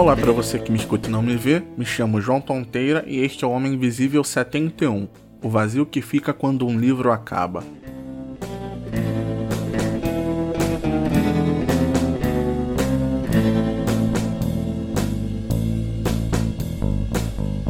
Olá para você que me escuta e não me vê, me chamo João Tonteira e este é o Homem Invisível 71, o vazio que fica quando um livro acaba.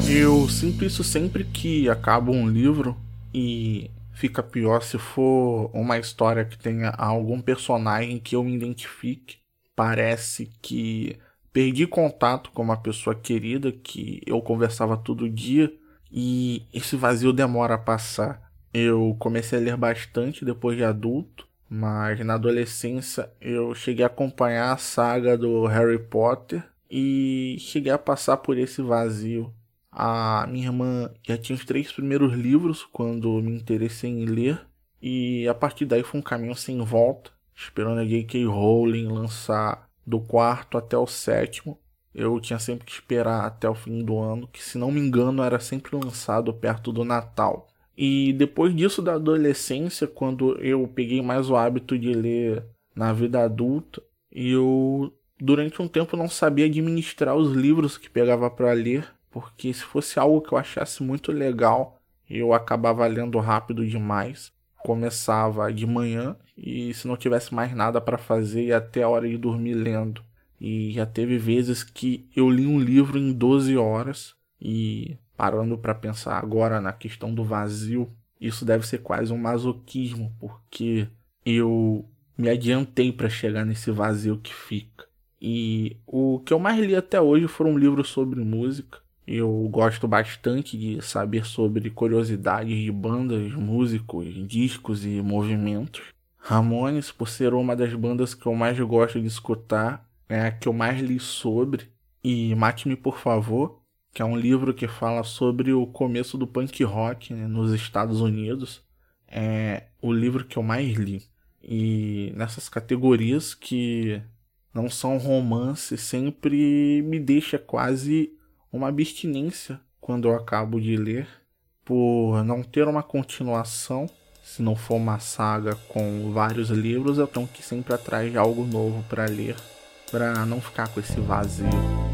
Eu sinto isso sempre que acaba um livro e fica pior se for uma história que tenha algum personagem que eu me identifique. Parece que perdi contato com uma pessoa querida que eu conversava todo dia e esse vazio demora a passar. Eu comecei a ler bastante depois de adulto, mas na adolescência eu cheguei a acompanhar a saga do Harry Potter e cheguei a passar por esse vazio. A minha irmã já tinha os três primeiros livros quando me interessei em ler, e a partir daí foi um caminho sem volta, esperando a J.K. Rowling lançar do quarto até o sétimo. Eu tinha sempre que esperar até o fim do ano, que se não me engano era sempre lançado perto do Natal. E depois disso da adolescência, quando eu peguei mais o hábito de ler na vida adulta, eu durante um tempo não sabia administrar os livros que pegava para ler porque se fosse algo que eu achasse muito legal, eu acabava lendo rápido demais. Começava de manhã e se não tivesse mais nada para fazer, ia até a hora de dormir lendo. E já teve vezes que eu li um livro em 12 horas e parando para pensar agora na questão do vazio, isso deve ser quase um masoquismo, porque eu me adiantei para chegar nesse vazio que fica. E o que eu mais li até hoje foram livros sobre música. Eu gosto bastante de saber sobre curiosidades de bandas, músicos, discos e movimentos. Ramones, por ser uma das bandas que eu mais gosto de escutar, é a que eu mais li sobre. E Mate-me por favor, que é um livro que fala sobre o começo do punk rock né, nos Estados Unidos. É o livro que eu mais li. E nessas categorias que não são romance, sempre me deixa quase uma abstinência quando eu acabo de ler, por não ter uma continuação. Se não for uma saga com vários livros, eu tenho que sempre atrás de algo novo para ler, para não ficar com esse vazio.